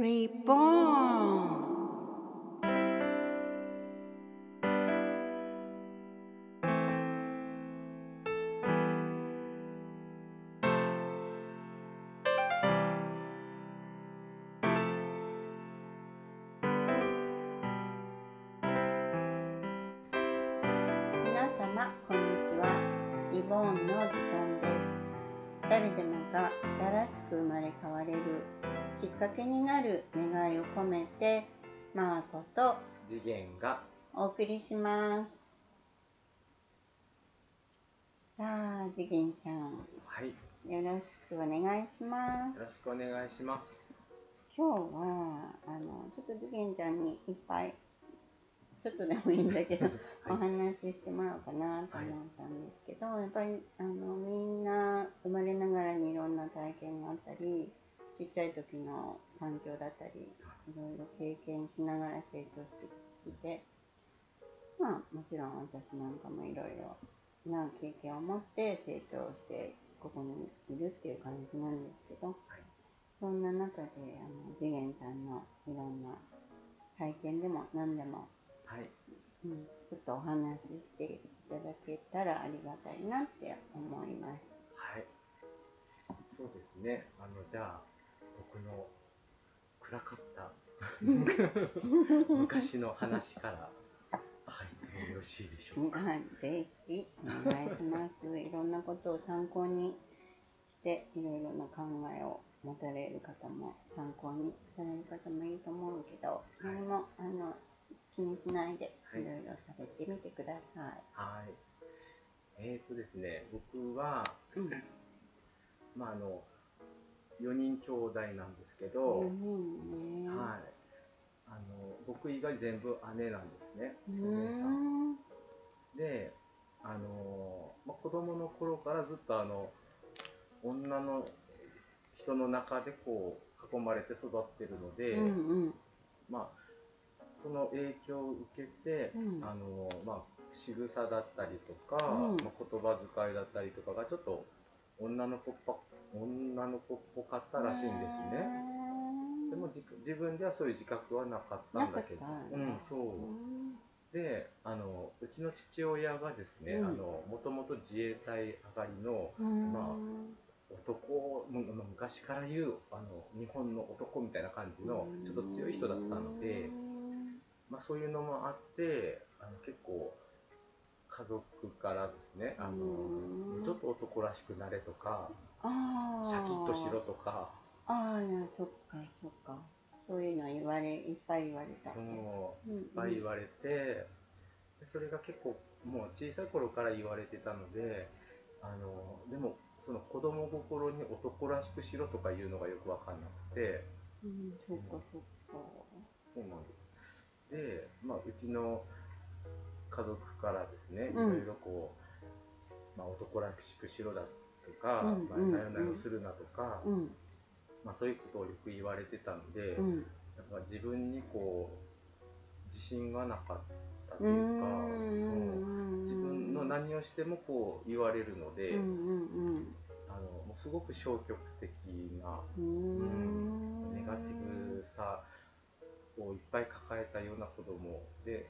Reborn がお送りします。さあ次元ちゃん。はい。よよろしくお願いします。ろしくお願いします。今日はあのちょっと次元ちゃんにいっぱいちょっとでもいいんだけど、お話ししてもらおうかなと思ったんですけど、やっぱりあのみんな生まれながらにいろんな体験があったりちっちゃい時の環境だったりいろいろ経験しながら成長してきてまあもちろん私なんかもいろいろな経験を持って成長してここにいるっていう感じなんですけど、そんな中であの次元ちゃんのいろんな体験でも何でもはい。うん、ちょっとお話ししていただけたらありがたいなって思います。はい。そうですね。あのじゃあ僕の暗かった 昔の話から入ってもよろしいでしょうか。はい、ぜひお願いします。いろんなことを参考にして、いろいろな考えを持たれる方も参考にされる方もいると思うけど、何もあの気にしないではい。いろいろ喋ってみてください。はい。えーとですね僕はうん、まああの4人兄弟なんですけど、4人ね。はいあの僕以外全部姉なんですねうお姉さーん。んで、あのまあ、子供の頃からずっとあの女の人の中でこう囲まれて育ってるので、うんうん。まあ、その影響を受けて、うんあのまあ、仕草だったりとか、うんまあ、言葉遣いだったりとかがちょっと女の子っぽ女の子っぽかったらしいんですね。でもじ自分ではそういう自覚はなかったんだけど、うん、そう。う。ん。であのうちの父親がですね、もともと自衛隊上がりのうん。ま男ももう昔から言うあの日本の男みたいな感じのちょっと強い人だったので、まあ、そういうのもあってあの結構家族からですねあのうん。ちょっと男らしくなれとかシャキッとしろとか。ああそっかそっか。そういうの言われいっぱい言われた。そのうんいっぱい言われて、でそれが結構もう小さい頃から言われてたのであのでもその子供心に男らしくしろとかいうのがよく分かんなくて。うんそっかそっか。そうなんです。で、まあ、うちの家族からですねいうん。ろいろこう、まあ、男らしくしろだとか、まあ、うんうんなよなよするなとか、うん。まあ、そういうことをよく言われてたので、うん。やっぱ自分にこう自信がなかったとういうか、んそう自分の何をしてもこう言われるので、あのもうすごく消極的なうん。うんネガティブさをいっぱい抱えたような子供で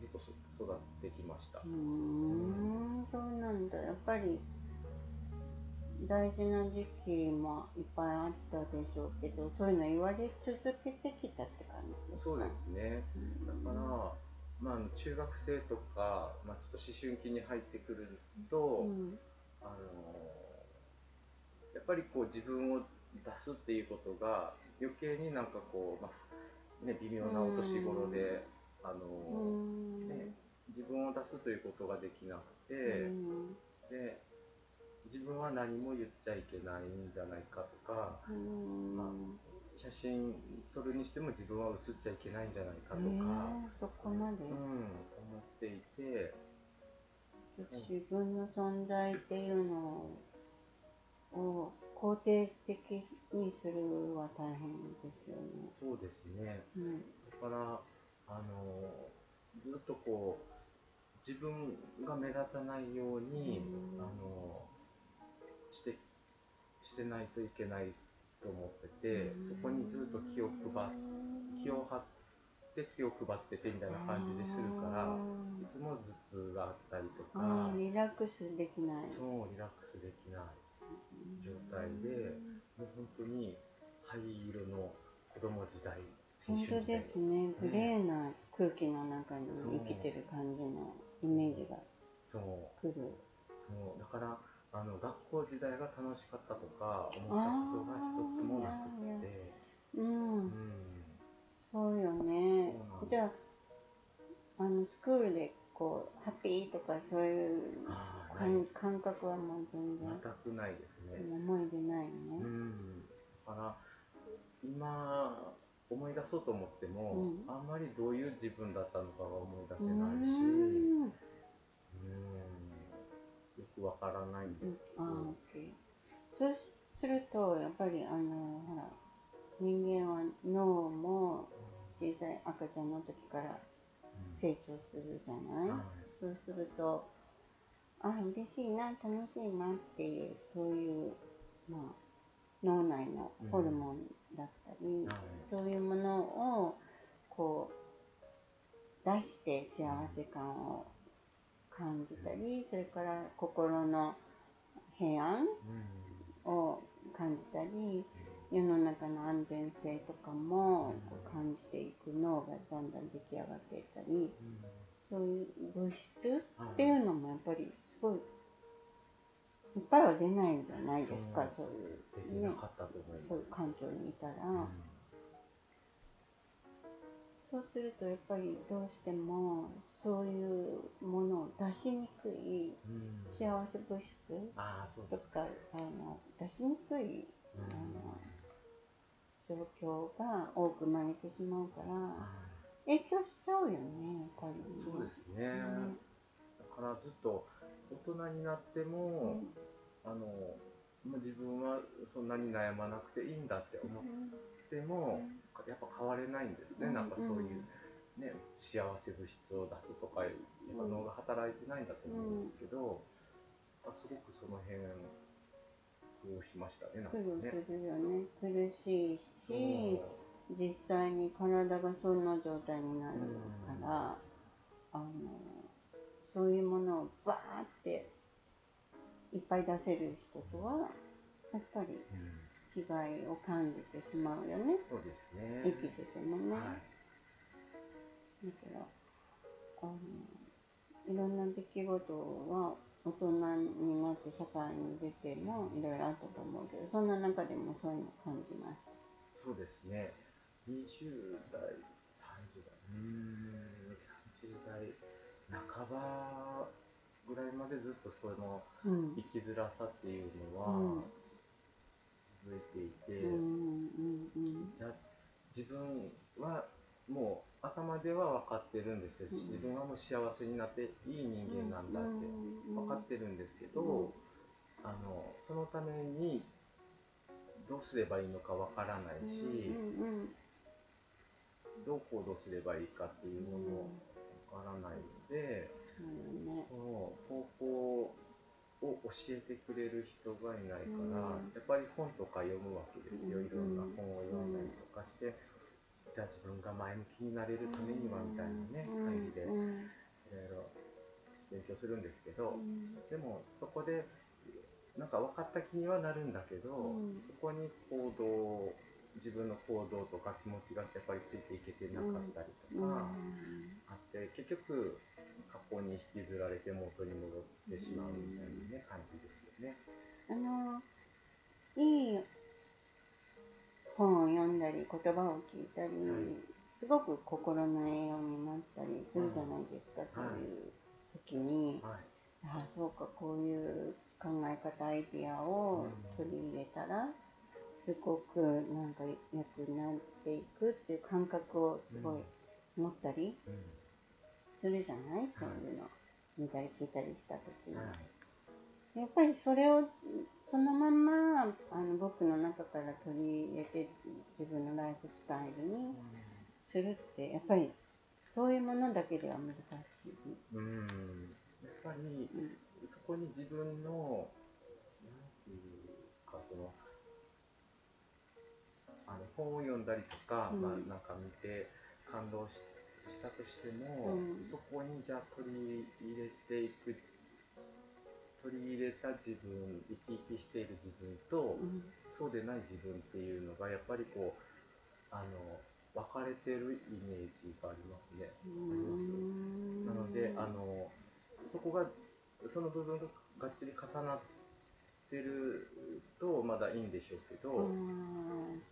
ずっとそ育ってきました。う。んそうなんだ。やっぱり大事な時期もいっぱいあったでしょうけどそういうの言われ続けてきたって感じですか？そうですね。だから、まあ、中学生とか、まあ、ちょっと思春期に入ってくると、うん。あのやっぱりこう自分を出すっていうことが余計になんかこう、まあね、微妙なお年頃で、あうのん。ね、自分を出すということができなくて、うん。で自分は何も言っちゃいけないんじゃないかとかうん。まあ写真撮るにしても自分は写っちゃいけないんじゃないかとか、えーそこまで、うん、思っていて。自分の存在っていうのを肯定的にするは大変ですよね。そうですね。うん。だからあのずっとこう自分が目立たないように、うん。あのしてしてないといけないと思ってて、うん。そこにずっと気をを配っ気を張って気を配っててみたいな感じでするからいつも頭痛があったりとかリラックスできない。そうリラックスできない状態でもう本当に灰色の子供時代青本当ですね。グレーな空気の中に生きてる感じのイメージがそう。くるそう。だからあの学校時代が楽しかったとか思ったことが一つもなくって。ううん。ん。そうよね。じゃああのスクールでこうハッピーとかそういう感覚はもう全然全くないですね。思い出ないね。うん。だから今思い出そうと思っても、うん。あんまりどういう自分だったのかが思い出せうないし、んうんよくわからないんですけど、あーオッケーそうするとやっぱりあのほら人間は脳も小さい赤ちゃんの時からうん。成長するじゃない、はい。そうするとあ嬉しいな楽しいなっていうそういうまあ脳内のホルモンだったり、はい。そういうものをこう出して幸せ感を感じたりそれから心の平安うんを感じたり世の中の安全性とかも感じていく脳がだんだん出来上がっていったりうん。そういう物質はい。っていうのもやっぱりいいっぱいは出ないんじゃないですかそう。いうね。そういう環境にいたら、うん。そうするとやっぱりどうしてもそういうものを出しにくいうん。幸せ物質ああそうですとかあの出しにくいうん。状況が多く生まれてしまうからはい影響しちゃうよねやっぱりね。そうですね。ねだからずっと大人になっても、あのまあ自分はそんなに悩まなくていいんだって思っても、やっぱ変われないんですね。うんなんかそういう、ね、幸せ物質を出すとか、やっぱ脳が働いてないんだと思うんですけど、あすごくその辺苦労しましたね。なんかね。するよね苦しいし実際に体がそんな状態になるから、あのそういうものをバーっていっぱい出せる人とはやっぱりうん違いを感じてしまうよねそうですね。生きててもね、はいだからあのいろんな出来事は大人になって社会に出てもいろいろあったと思うけどそんな中でもそういうの感じますそうですね。20代、30代、うーん、30代半ばぐらいまでずっとそのうん。生きづらさっていうのうん。は続いていて、じゃあ自分はもう頭では分かってるんですよ、うん。自分はもう幸せになっていい人間なんだって分かってるんですけど、うん。あのそのためにどうすればいいのか分からないし、どう行動すればいいかっていうのもわからないので、うんね。その方法を教えてくれる人がいないから、うん。やっぱり本とか読むわけですよ、うん。いろんな本を読んだりとかして、じゃあ自分が前向きになれるためにはみたいなね、感じでいうん。ろいろ勉強するんですけど、うん。でもそこでなんか分かった気にはなるんだけど、うん。そこに行動自分の行動とか気持ちがやっぱりついていけてなかったりとうん。かあって、結局過去に引きずられて元に戻ってしまうみたいなね、感じですよね。あのいい本を読んだり言葉を聞いたり、はい。すごく心の栄養になったりするじゃないですか、そういう時に、はい。ああそうかこういう考え方アイディアを取り入れたら、すごくなんか良くなっていくっていう感覚をすごい持ったりするじゃない、そういうの見たり聞いたりした時に。やっぱりそれをそのままあの僕の中から取り入れて自分のライフスタイルにするってやっぱりそういうものだけでは難しい。うん、やっぱりそこに自分のなんていうかその本を読んだりとか、うん。まあ、なんか見て感動ししたとしても、うん。そこにじゃあ取り入れていく取り入れた自分生き生きしている自分と、うん。そうでない自分っていうのがやっぱりこうあの分かれてるイメージがありますね。うん。なのであのそこがその部分ががっちり重なってるとまだいいんでしょうけど、うん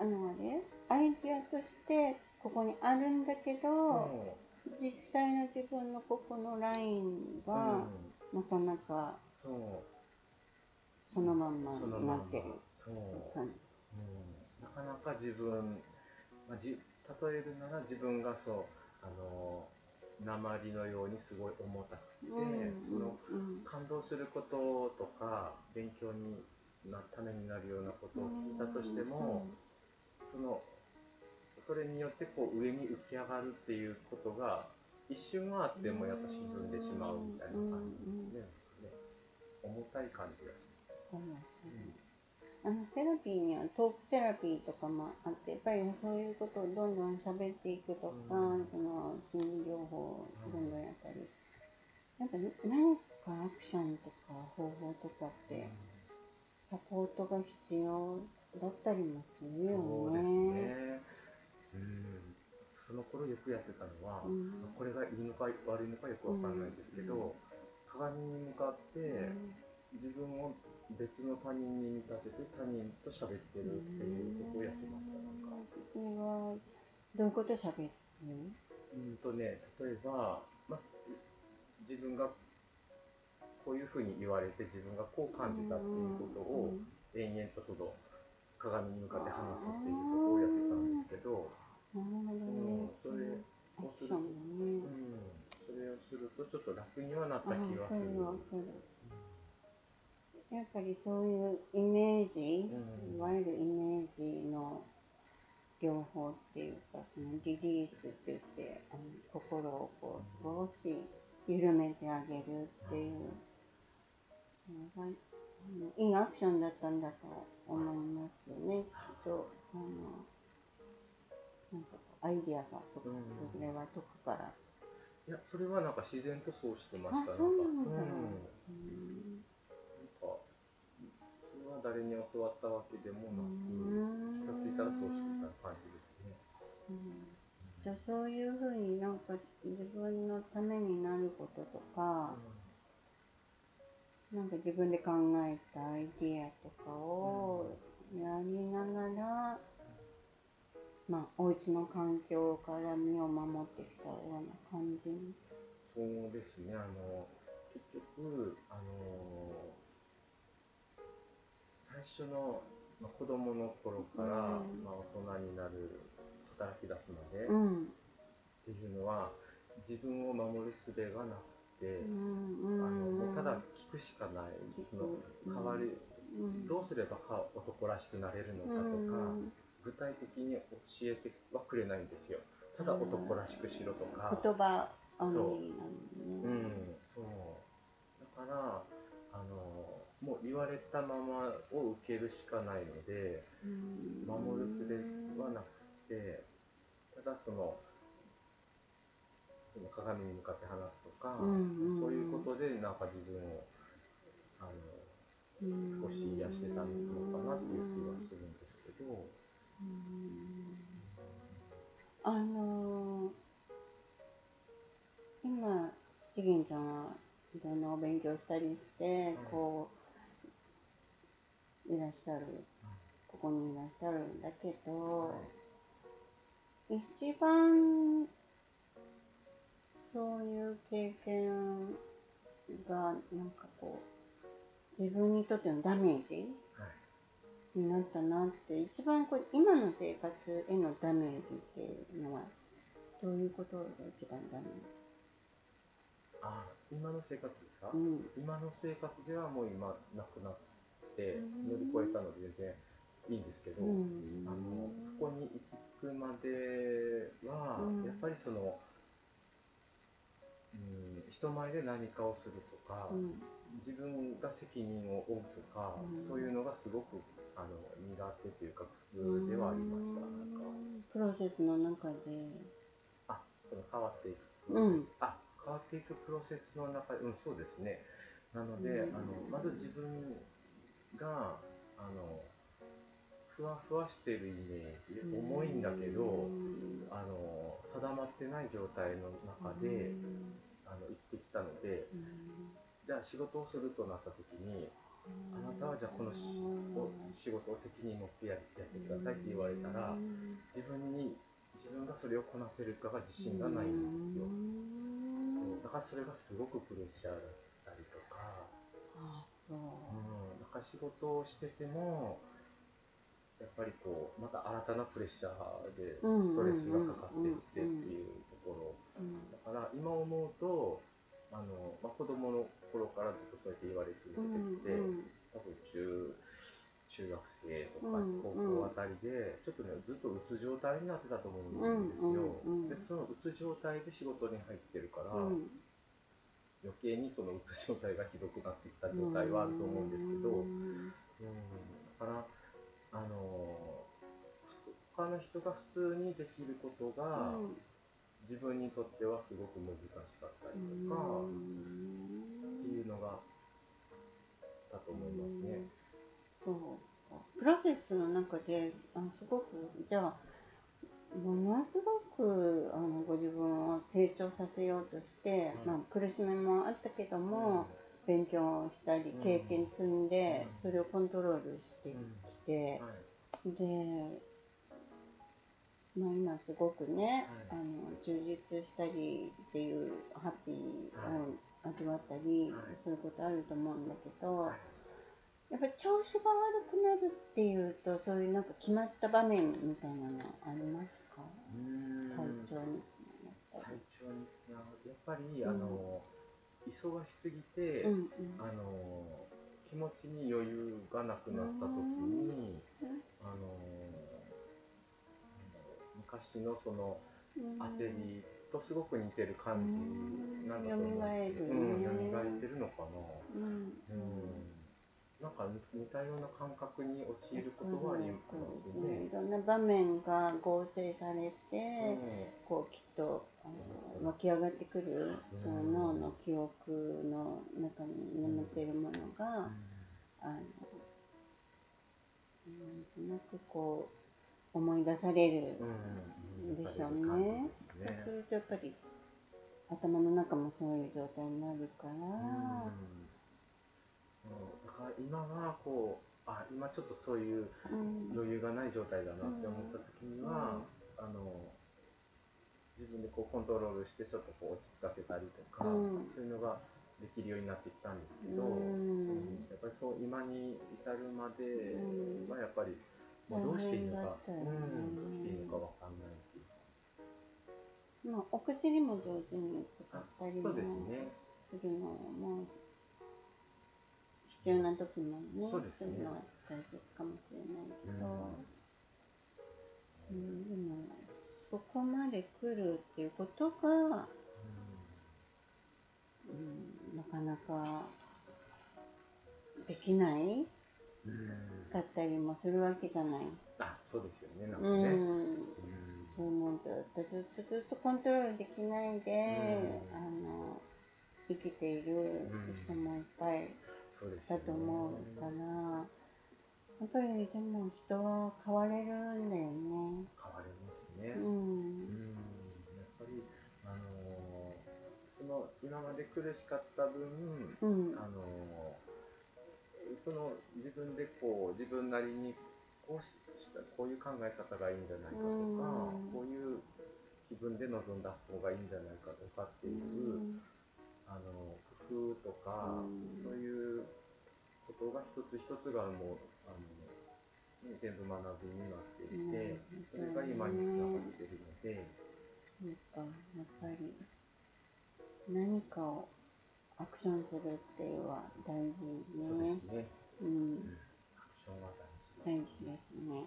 あのあれアイディアとしてここにあるんだけどそ実際の自分のここのラインう、はうん、なかなかそのまんまになってる。感じ。う。ん、なかなか自分、まあ、じ例えるなら自分がそうあの鉛のようにすごい重たくて、そのうん感動することとか勉強になためになるようなことを聞いたとしても、そのそれによってこう上に浮き上がるっていうことが一瞬はあってもやっぱ沈んでしまうみたいな感じですね。ね重たい感じがしそうなんます。あのセラピーにはトークセラピーとかもあってやっぱりそういうことをどんどん喋っていくとか、うん。その心理療法をどんどんやったり、なんか何かアクションとか方法とかってサポートが必要だったりもするよそうですね。ね。うん。その頃よくやってたのは、うん。これがいいのか悪いのかよくわかんないですけど、鏡に向かって自分を別の他人に見立てて他人と喋ってるっていうことをやってました。なんか。それはどういうこと喋るうん。とね、例えば、まあ、自分がこういうふうに言われて自分がこう感じたっていうことを延々とその鏡に向かって話すっていうことをやってたんですけど、なるほどねうん、それアをするね。うん、それをするとちょっと楽にはなったあ気がする。やっぱりそういうイメージ、うんいわゆるイメージの療法っていうか、そのリリースって言って、あの心をこう少し緩めてあげるっていうのが、いいアクションだったんだと思いますディアがそこ、うんそれは解くから。いや、それはなんか自然とそうしてました。あそうなのかななんかうんうんなんか、それは誰に教わったわけでもなく、気がついたらそうしてた感じですね。うんじゃあそういうふうになんか自分のためになることとか、なんか自分で考えたアイディアとかをやりながら、まあお家の環境から身を守ってきたような感じに。そうですね、あの、結局、あの、最初の、まあ、子供の頃から、うん。まあ、大人になる、働き出すまでっうん。ていうのは、自分を守る術がなくて、うんあのもうただうん聞くしかない、その代わり、うん。どうすればか男らしくなれるのかとか、具体的に教えてはくれないんですよ。ただ男らしくしろとか。言葉オンリーなのうね。ん、そう。だから、あの、もう言われたままを受けるしかないので、うん守る術はなくて、ただその、その鏡に向かって話すとか、そういうことでなんか自分を、あの、少し癒してたのかなっていう気はするんですけど、うんあのー今、ちぎんちゃんはいろんなお勉強したりして、こう、いらっしゃる、ここにいらっしゃるんだけど、一番そういう経験がなんかこう自分にとってのダメージ。になったなって一番これ今の生活へのダメージっていうのはどういうことが一番ダメあ、今の生活ですか、ージうん。今の生活ではもう今なくなってうん。乗り越えたので全然いいんですけど、うん。あのそこに行き着くまでは、うん。やっぱりその、うん、一人前で何かをするとか、うん自分が責任を負うとか、うん。そういうのがすごくあの苦手というか普通ではありました、なんか。プロセスの中で。あその変わっていく、うん。あ変わっていくプロセスの中でうんそうですね。なので、うん。あのまず自分があのふわふわしてるイメージ、重いんだけど、うんあの定まってない状態の中で、あの生きてきたのでうんじゃあ仕事をするとなった時にあなたはじゃあこの仕事を責任持ってややってくださいって言われたら自分に自分がそれをこなせるかが自信がないんですよそうだからそれがすごくプレッシャーだったりとか、あそう。うん、だから仕事をしててもやっぱりこうまた新たなプレッシャーでストレスがかかってきてっていうところ。うん。だから今思うとあの、まあ、子供の頃からずっとそうやって言われ続けてきて、多分中中学生とかうん高校あたりで、ちょっとねずっとうつ状態になってたと思うんですよ、うんうん。うんでそのうつ状態で仕事に入ってるから、うん。余計にそのうつ状態がひどくなってきた状態はあると思うんですけど、うん。だからあの他の人が普通にできることが、自分にとってはすごく難しかったりとか、っていうのがだと思いますね。そうか。プロセスの中であすごくじゃあものすごくあのご自分を成長させようとして、うん。まあ、苦しみもあったけども、勉強したりうん経験積んで、うん。それをコントロールしてきて、はい。で、まあ、今すごくね、はい。あの充実したりっていうハッピーを味わったり、はい。そういうことあると思うんだけど、はい。やっぱり調子が悪くなるっていうとそういうなんか決まった場面みたいなのありますか？体調に体り。調にやっぱり、うん。あの忙しすぎて、うんうん。あの気持ちに余裕がなくなった時に、あのなん。だろう昔のそのうん。焦りとすごく似てる感じなんだと思うんですけど、うん。うん、蘇ってるのかな。うん。うん。なんか似たような感覚に陥ることはありますね。ね。い。ろんな場面が合成されて、うん。こうきっとあの湧き上がってくるその脳の記憶の中に眠っているものが、あのなんとなくこう思い出されるうんでしょうね。そうするとやっぱり頭の中もそういう状態になるから、だから今はこうあ今ちょっとそういううん。余裕がない状態だなって思った時には、あの自分でこうコントロールしてちょっとこう落ち着かせたりとか、うん。そういうのができるようになってきたんですけど、やっぱりそう今に至るまでうん。はやっぱり、もうどうしていいのか、うん、どうしていいのかわかんないっていう。まあ、お薬も上手に使ったりもするのも必要な時もねそうですね。るのは大切かもしれないけど、うん。でもそこまで来るっていうことが、うん、なかなかできない。うんうんかったりもするわけじゃない。あそうですよねなんかうね。んうんそうもうずっとずっとずっとコントロールできないで、うんあの生きている人もいっぱいだと思うから、やっぱりでも人は変われるんだよね。変わりますね。ううんん。やっぱり、あのーその今まで苦しかった分、うん。あのーその自分でこう自分なりにこうししたこういう考え方がいいんじゃないかとか、うん。こういう気分で臨んだ方がいいんじゃないかとかっていう、あの工夫とか、うん。そういうことが一つ一つがもうあの、ね、全部学びになっていて、うん。それが今につながってるので、そうか、やっぱり。何かをアクションするっていうのは大事そうねで。すね、うんうん、アクションは大事大事ですね。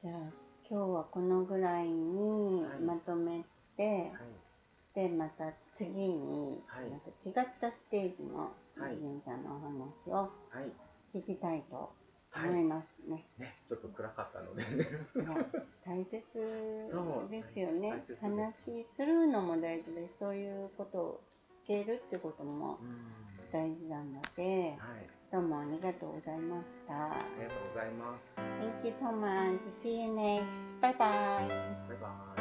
じゃあ今日はこのぐらいにはいまとめて、はいしてまた次に、はいなんか違ったステージのはいりんちゃんのお話をはい。聞きたいとはい思いますね。ね、ちょっと暗かったので。大切ですよね話するのも大事ですそういうことを聞けるってこともうん。大事なのではい。どうもありがとうございました。ありがとうございます。Thank you so much. See you next. Bye bye. バイバイ。